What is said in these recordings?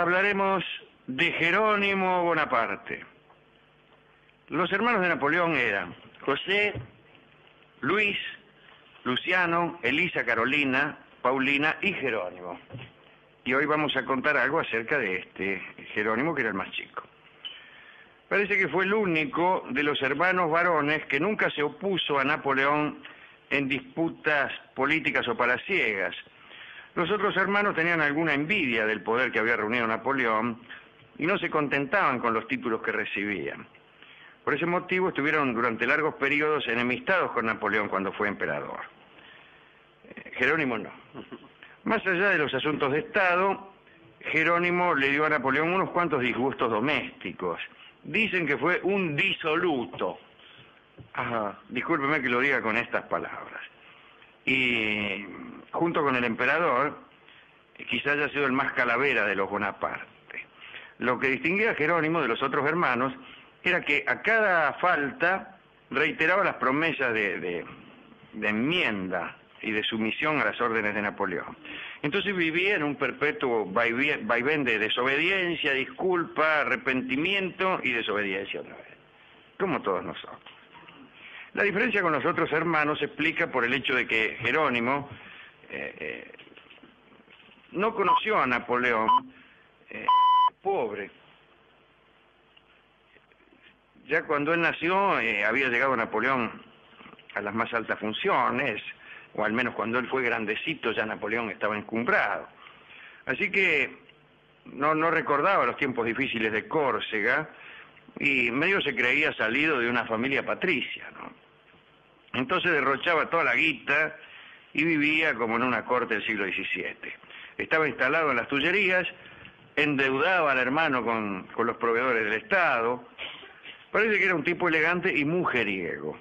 hablaremos de Jerónimo Bonaparte. Los hermanos de Napoleón eran José, Luis, Luciano, Elisa Carolina, Paulina y Jerónimo. Y hoy vamos a contar algo acerca de este Jerónimo, que era el más chico. Parece que fue el único de los hermanos varones que nunca se opuso a Napoleón en disputas políticas o palaciegas. Los otros hermanos tenían alguna envidia del poder que había reunido Napoleón y no se contentaban con los títulos que recibían. Por ese motivo estuvieron durante largos periodos enemistados con Napoleón cuando fue emperador. Eh, Jerónimo no. Más allá de los asuntos de Estado, Jerónimo le dio a Napoleón unos cuantos disgustos domésticos. Dicen que fue un disoluto. Ajá, discúlpeme que lo diga con estas palabras. Y junto con el emperador, quizás haya sido el más calavera de los Bonaparte. Lo que distinguía a Jerónimo de los otros hermanos era que a cada falta reiteraba las promesas de, de, de enmienda y de sumisión a las órdenes de Napoleón. Entonces vivía en un perpetuo vaivén de desobediencia, disculpa, arrepentimiento y desobediencia otra vez, como todos nosotros. La diferencia con los otros hermanos se explica por el hecho de que Jerónimo eh, no conoció a Napoleón eh, pobre. Ya cuando él nació eh, había llegado Napoleón a las más altas funciones, o al menos cuando él fue grandecito ya Napoleón estaba encumbrado. Así que no, no recordaba los tiempos difíciles de Córcega y medio se creía salido de una familia patricia, ¿no? Entonces derrochaba toda la guita y vivía como en una corte del siglo XVII. Estaba instalado en las Tullerías, endeudaba al hermano con, con los proveedores del Estado. Parece que era un tipo elegante y mujeriego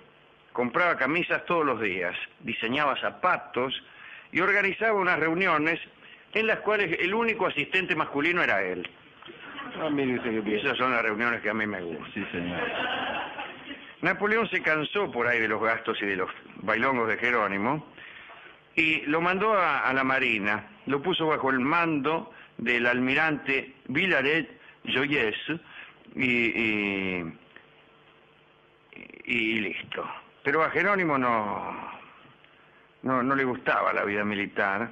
compraba camisas todos los días, diseñaba zapatos y organizaba unas reuniones en las cuales el único asistente masculino era él. Ah, mire usted qué bien. Esas son las reuniones que a mí me gustan. Sí, señor. Napoleón se cansó por ahí de los gastos y de los bailongos de Jerónimo y lo mandó a, la Marina, lo puso bajo el mando del almirante Villaret Joyes y, y, listo. Pero a Jerónimo no, no, no le gustaba la vida militar,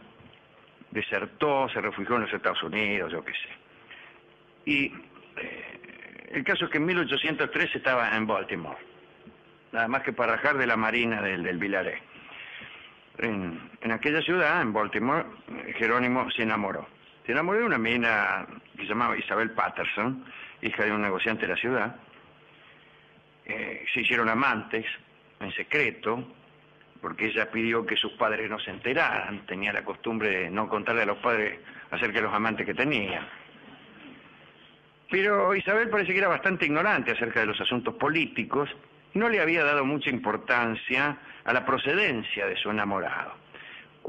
desertó, se refugió en los Estados Unidos, yo qué sé. Y eh, el caso es que en 1803 estaba en Baltimore, nada más que para rajar de la marina del, del Vilaré. En, en aquella ciudad, en Baltimore, Jerónimo se enamoró. Se enamoró de una mina que se llamaba Isabel Patterson, hija de un negociante de la ciudad. Eh, se hicieron amantes en secreto, porque ella pidió que sus padres no se enteraran, tenía la costumbre de no contarle a los padres acerca de los amantes que tenía. Pero Isabel parece que era bastante ignorante acerca de los asuntos políticos no le había dado mucha importancia a la procedencia de su enamorado.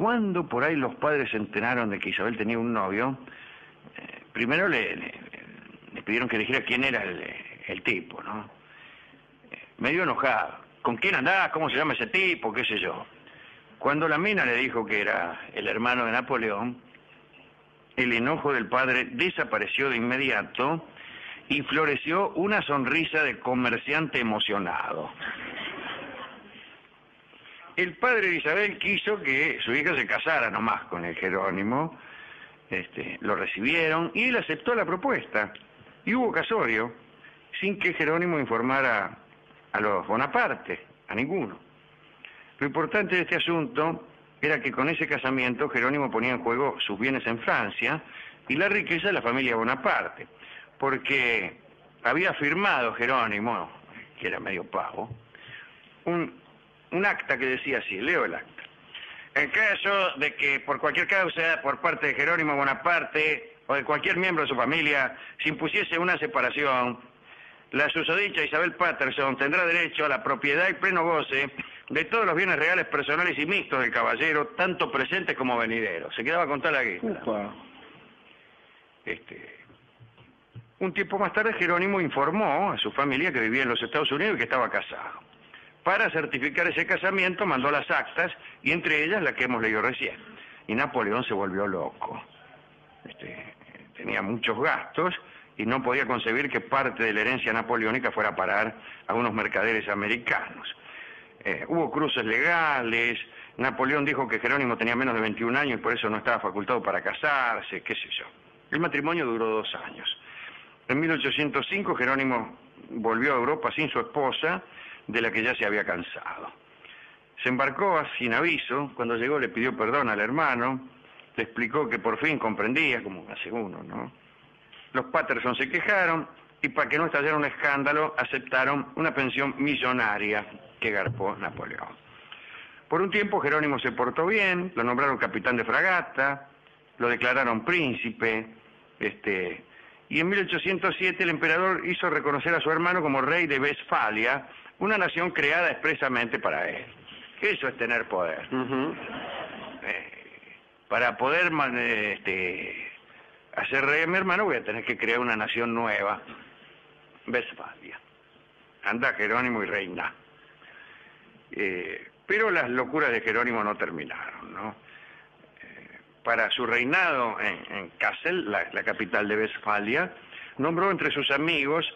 Cuando por ahí los padres se enteraron de que Isabel tenía un novio, eh, primero le, pidieron que dijera quién era el, tipo, ¿no? Eh, medio enojado. ¿Con quién andás? ¿Cómo se llama ese tipo? ¿Qué sé yo? Cuando la mina le dijo que era el hermano de Napoleón, el enojo del padre desapareció de inmediato y floreció una sonrisa de comerciante emocionado. El padre de Isabel quiso que su hija se casara nomás con el Jerónimo, este, lo recibieron y él aceptó la propuesta. Y hubo casorio, sin que Jerónimo informara a los Bonaparte, a ninguno. Lo importante de este asunto era que con ese casamiento Jerónimo ponía en juego sus bienes en Francia y la riqueza de la familia Bonaparte, porque había firmado Jerónimo, que era medio pavo, un, un acta que decía así, leo el acta. En caso de que por cualquier causa, por parte de Jerónimo Bonaparte o de cualquier miembro de su familia, se impusiese una separación, la susodicha Isabel Patterson tendrá derecho a la propiedad y pleno goce de todos los bienes reales, personales y mixtos del caballero, tanto presentes como venideros. Se quedaba con tal la guita. Este, un tiempo más tarde Jerónimo informó a su familia que vivía en los Estados Unidos y que estaba casado. Para certificar ese casamiento mandó las actas y entre ellas la que hemos leído recién. Y Napoleón se volvió loco. Este, tenía muchos gastos y no podía concebir que parte de la herencia napoleónica fuera a parar a unos mercaderes americanos. Eh, hubo cruces legales, Napoleón dijo que Jerónimo tenía menos de 21 años y por eso no estaba facultado para casarse, qué sé yo. El matrimonio duró dos años. En 1805 Jerónimo volvió a Europa sin su esposa, de la que ya se había cansado. Se embarcó sin aviso, cuando llegó le pidió perdón al hermano, le explicó que por fin comprendía, como hace uno, ¿no? Los Patterson se quejaron y para que no estallara un escándalo aceptaron una pensión millonaria que garpó Napoleón. Por un tiempo Jerónimo se portó bien, lo nombraron capitán de fragata, lo declararon príncipe, este, y en 1807 el emperador hizo reconocer a su hermano como rey de Westfalia, una nación creada expresamente para él. Eso es tener poder. Eh, para poder este, hacer rey a mi hermano voy a tener que crear una nación nueva, Westfalia. Anda Jerónimo y reina. Eh, pero las locuras de Jerónimo no terminaron, ¿no? Eh, para su reinado en, Kassel, la, capital de Westfalia, nombró entre sus amigos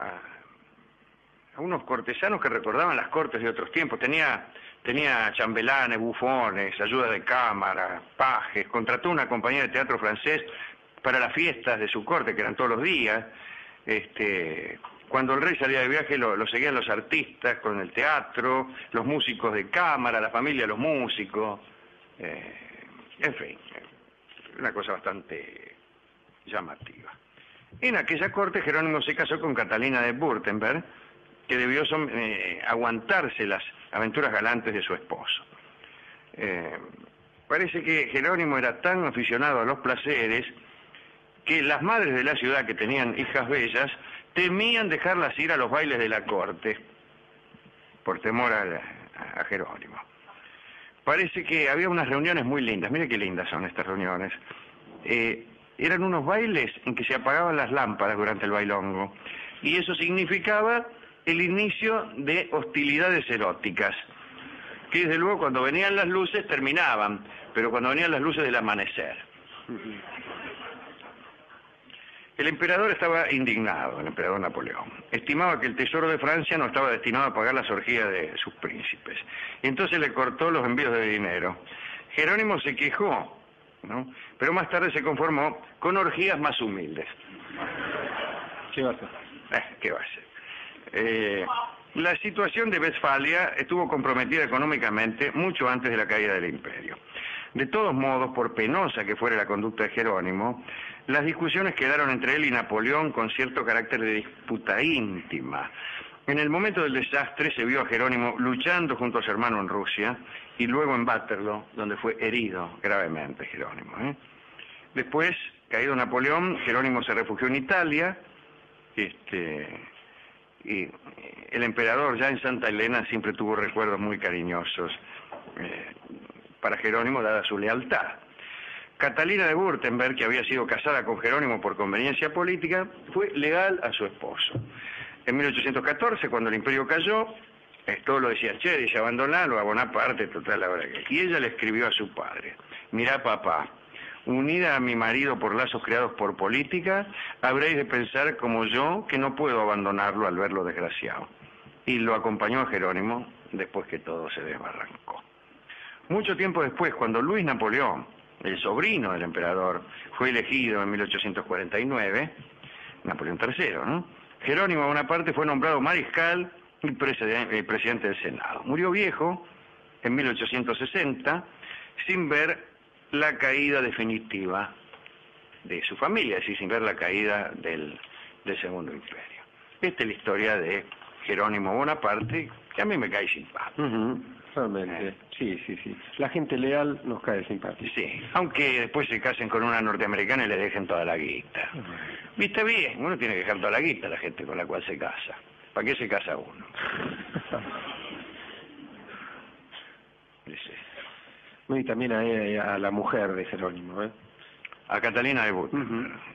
a unos cortesanos que recordaban las cortes de otros tiempos. Tenía, tenía chambelanes, bufones, ayuda de cámara, pajes, contrató una compañía de teatro francés para las fiestas de su corte, que eran todos los días. Este, cuando el rey salía de viaje lo, seguían los artistas con el teatro, los músicos de cámara, la familia los músicos, eh, en fin, una cosa bastante llamativa. En aquella corte Jerónimo se casó con Catalina de Württemberg, que debió eh, aguantarse las aventuras galantes de su esposo. Eh, parece que Jerónimo era tan aficionado a los placeres que las madres de la ciudad que tenían hijas bellas temían dejarlas ir a los bailes de la corte por temor a, Jerónimo. Parece que había unas reuniones muy lindas, mire qué lindas son estas reuniones. Eh, eran unos bailes en que se apagaban las lámparas durante el bailongo y eso significaba el inicio de hostilidades eróticas, que desde luego cuando venían las luces terminaban, pero cuando venían las luces del amanecer. El emperador estaba indignado, el emperador Napoleón. Estimaba que el tesoro de Francia no estaba destinado a pagar las orgías de sus príncipes. Y entonces le cortó los envíos de dinero. Jerónimo se quejó, ¿no? pero más tarde se conformó con orgías más humildes. ¿Qué va a hacer? Eh, ¿Qué va a hacer? Eh, la situación de Westfalia estuvo comprometida económicamente mucho antes de la caída del imperio. De todos modos, por penosa que fuera la conducta de Jerónimo, las discusiones quedaron entre él y Napoleón con cierto carácter de disputa íntima. En el momento del desastre se vio a Jerónimo luchando junto a su hermano en Rusia y luego en Waterloo, donde fue herido gravemente Jerónimo. ¿eh? Después, caído Napoleón, Jerónimo se refugió en Italia, este, y eh, el emperador ya en Santa Elena siempre tuvo recuerdos muy cariñosos eh, para Jerónimo, dada su lealtad. Catalina de Württemberg, que había sido casada con Jerónimo por conveniencia política, fue leal a su esposo. En 1814, cuando el imperio cayó, todo lo decía, che, dice, abandonalo a Bonaparte, total, verdad que... Y ella le escribió a su padre, mirá papá, unida a mi marido por lazos creados por política, habréis de pensar como yo que no puedo abandonarlo al verlo desgraciado. Y lo acompañó a Jerónimo después que todo se desbarrancó. Mucho tiempo después, cuando Luis Napoleón, el sobrino del emperador, fue elegido en 1849, Napoleón III, ¿no? Jerónimo Bonaparte fue nombrado mariscal y presidente del Senado. Murió viejo en 1860 sin ver la caída definitiva de su familia, es decir, sin ver la caída del, Segundo Imperio. Esta es la historia de Jerónimo Bonaparte, que a mí me cae simpático. realmente, eh. sí, sí, sí. La gente leal nos cae simpático. Sí, aunque después se casen con una norteamericana y le dejen toda la guita. ¿Viste bien? Uno tiene que dejar toda la guita a la gente con la cual se casa. ¿Para qué se casa uno? y también a, a, la mujer de Jerónimo, ¿eh? A Catalina de But.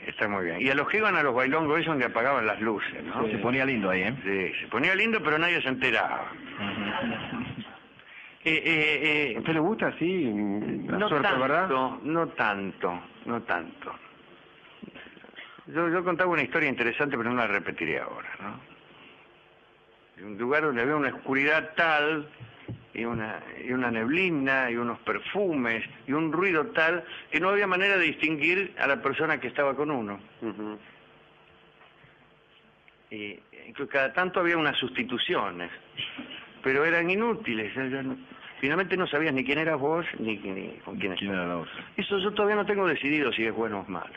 Está muy bien. Y a los que iban a los bailongos esos que apagaban las luces, ¿no? Se ponía lindo ahí, ¿eh? Sí, se ponía lindo, pero nadie se enteraba. Eh, eh, ¿A usted le gusta así? La no suerte, tanto, ¿verdad? no tanto, no tanto. Yo, yo contaba una historia interesante, pero no la repetiré ahora, ¿no? De un lugar donde había una oscuridad tal, y una, y una neblina, y unos perfumes, y un ruido tal, que no había manera de distinguir a la persona que estaba con uno. Ujú. Y incluso cada tanto había unas sustituciones, pero eran inútiles. no- finalmente no sabías ni quién eras vos, ni, ni con quién ¿Quién estabas. Eso yo todavía no tengo decidido si es bueno o malo.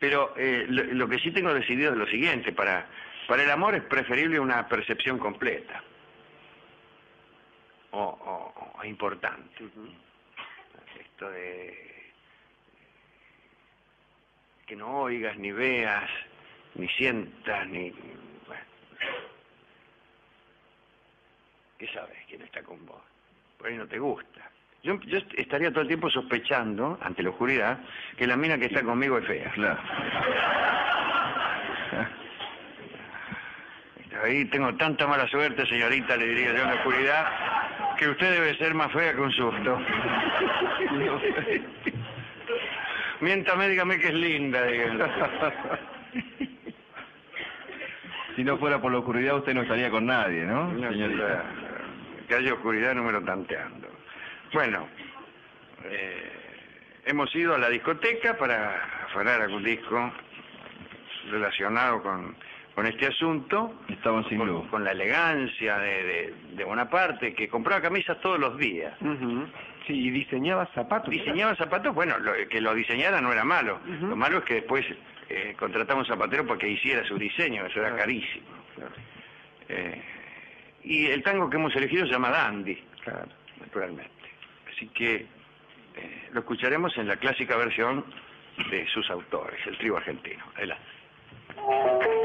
Pero eh, lo, lo que sí tengo decidido es lo siguiente, para, para el amor es preferible una percepción completa o, o- o importante. Esto de que no oigas, ni veas, ni sientas, ni... Bueno. ¿Qué sabes quién está con vos? Por ahí no te gusta. Yo, yo estaría todo el tiempo sospechando, ante la oscuridad, que la mina que está conmigo es fea. Claro. Ahí tengo tanta mala suerte, señorita, le diría yo en la oscuridad, que usted debe ser más fea que un susto. Miéntame, dígame que es linda, dígame. Si no fuera por la oscuridad, usted no estaría con nadie, ¿no, No, señorita? Que haya oscuridad, número tanteando. Bueno, eh, hemos ido a la discoteca para afanar algún disco relacionado con, con este asunto. Estaban sin con, luz. con la elegancia de, de, de Bonaparte, que compraba camisas todos los días. Sí, y diseñaba zapatos. Diseñaba zapatos, bueno, lo- que lo diseñara no era malo. Lo malo es que después eh, contratamos un zapatero para que hiciera su diseño, eso era Claro. carísimo. Claro, Eh, y el tango que hemos elegido se llama Dandy, claro. naturalmente. Así que eh, lo escucharemos en la clásica versión de sus autores, el trío argentino. Adelante.